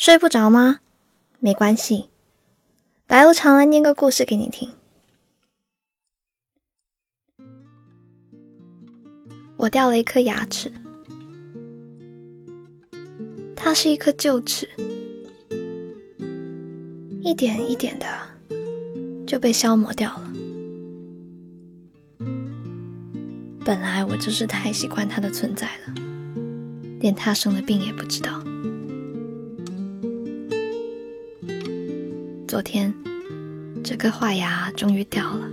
睡不着吗？没关系，白无常来念个故事给你听。我掉了一颗牙齿，它是一颗臼齿，一点一点的就被消磨掉了。本来我就是太习惯它的存在了，连它生了病也不知道。昨天，这颗坏牙终于掉了，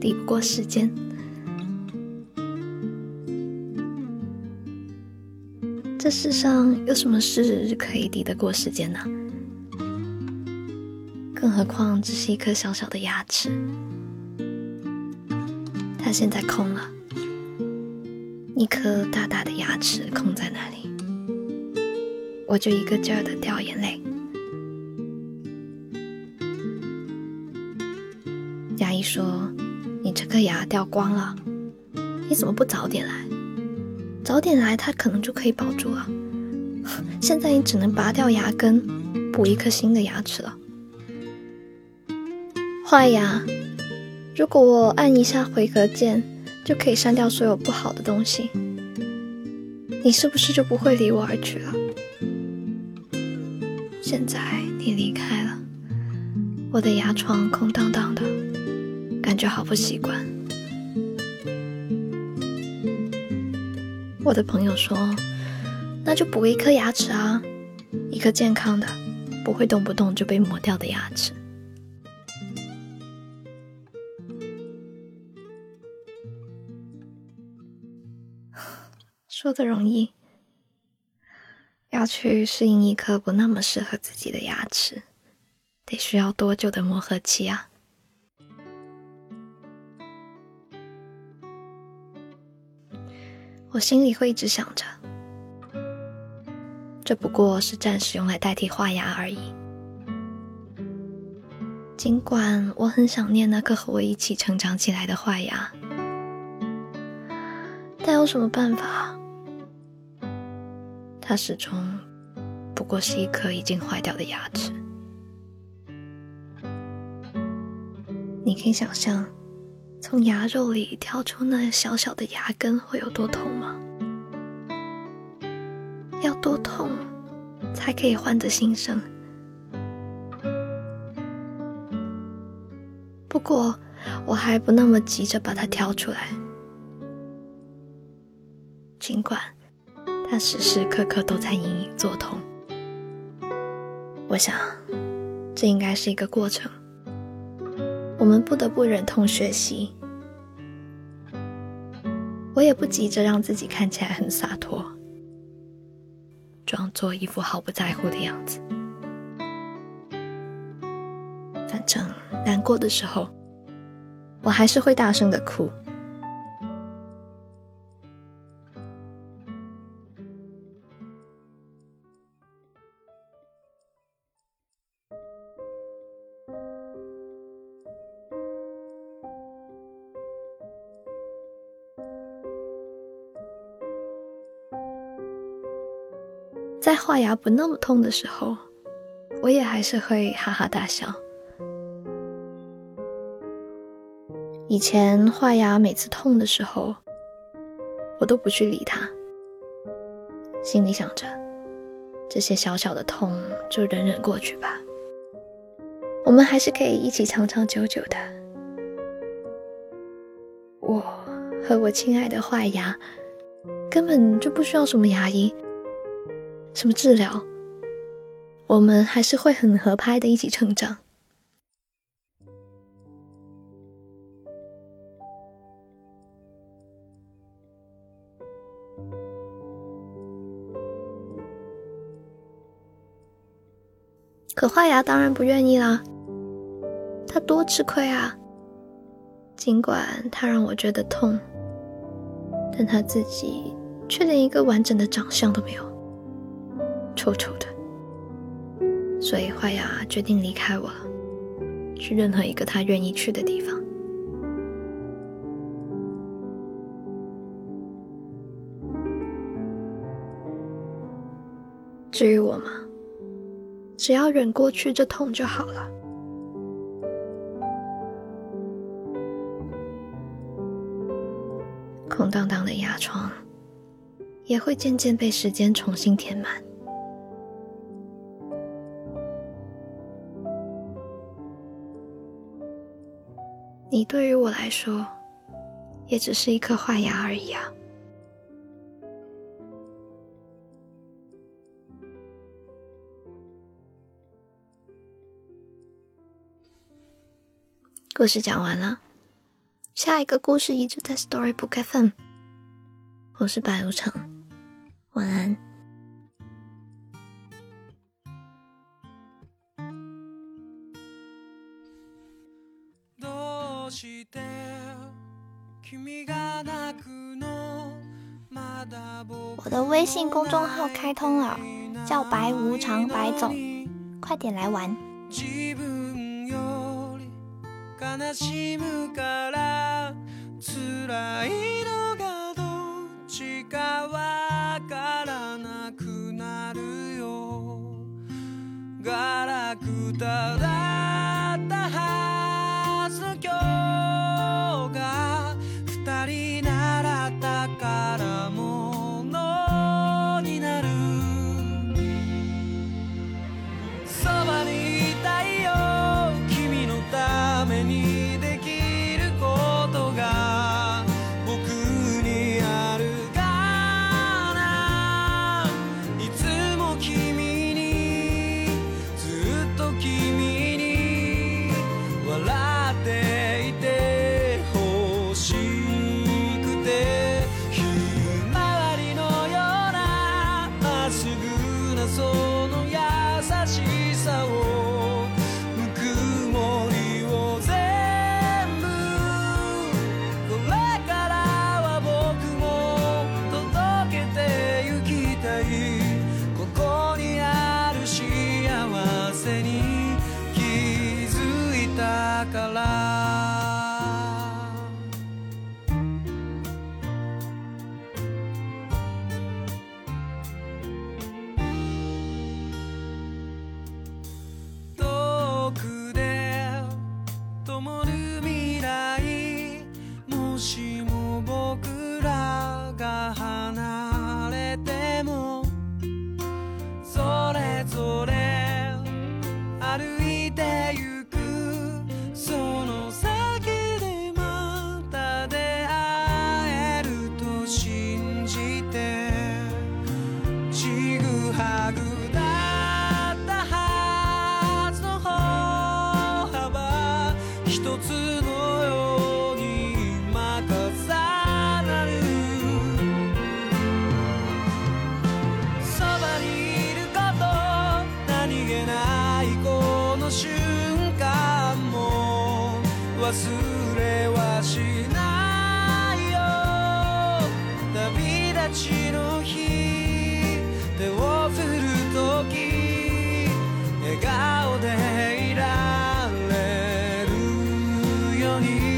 抵不过时间。这世上有什么事可以抵得过时间呢？更何况只是一颗小小的牙齿，它现在空了，一颗大大的牙齿空在那里，我就一个劲儿的掉眼泪。医说：“你这颗牙掉光了，你怎么不早点来？早点来，它可能就可以保住了。现在你只能拔掉牙根，补一颗新的牙齿了。坏牙，如果我按一下回合键，就可以删掉所有不好的东西，你是不是就不会离我而去了？现在你离开了，我的牙床空荡荡的。”感觉好不习惯。我的朋友说：“那就补一颗牙齿啊，一颗健康的，不会动不动就被磨掉的牙齿。”说的容易，要去适应一颗不那么适合自己的牙齿，得需要多久的磨合期啊？我心里会一直想着，这不过是暂时用来代替画牙而已。尽管我很想念那颗和我一起成长起来的画牙，但有什么办法？它始终不过是一颗已经坏掉的牙齿。你可以想象。从牙肉里挑出那小小的牙根会有多痛吗？要多痛才可以换得新生？不过我还不那么急着把它挑出来，尽管它时时刻刻都在隐隐作痛。我想，这应该是一个过程。我们不得不忍痛学习。我也不急着让自己看起来很洒脱，装作一副毫不在乎的样子。反正难过的时候，我还是会大声的哭。在画牙不那么痛的时候，我也还是会哈哈大笑。以前画牙每次痛的时候，我都不去理它，心里想着这些小小的痛就忍忍过去吧。我们还是可以一起长长久久的。我和我亲爱的坏牙根本就不需要什么牙医。什么治疗？我们还是会很合拍的，一起成长。可坏牙当然不愿意啦，他多吃亏啊！尽管他让我觉得痛，但他自己却连一个完整的长相都没有。臭臭的，所以坏牙决定离开我了，去任何一个他愿意去的地方。至于我嘛，只要忍过去这痛就好了。空荡荡的牙床也会渐渐被时间重新填满。你对于我来说，也只是一颗坏牙而已啊。故事讲完了，下一个故事一直在 Storybook FM。我是白无常，晚安。我的微信公众号开通了，叫白无常白总，快点来玩。悲しむから辛いのがどっちかわからなくなるよガラクタだ さくもりを全部これからはもけてゆきたい。ここにある幸せに気づいたから。しも僕ら忘れはしないよ。旅立ちの日手を振るとき笑顔でいられるように。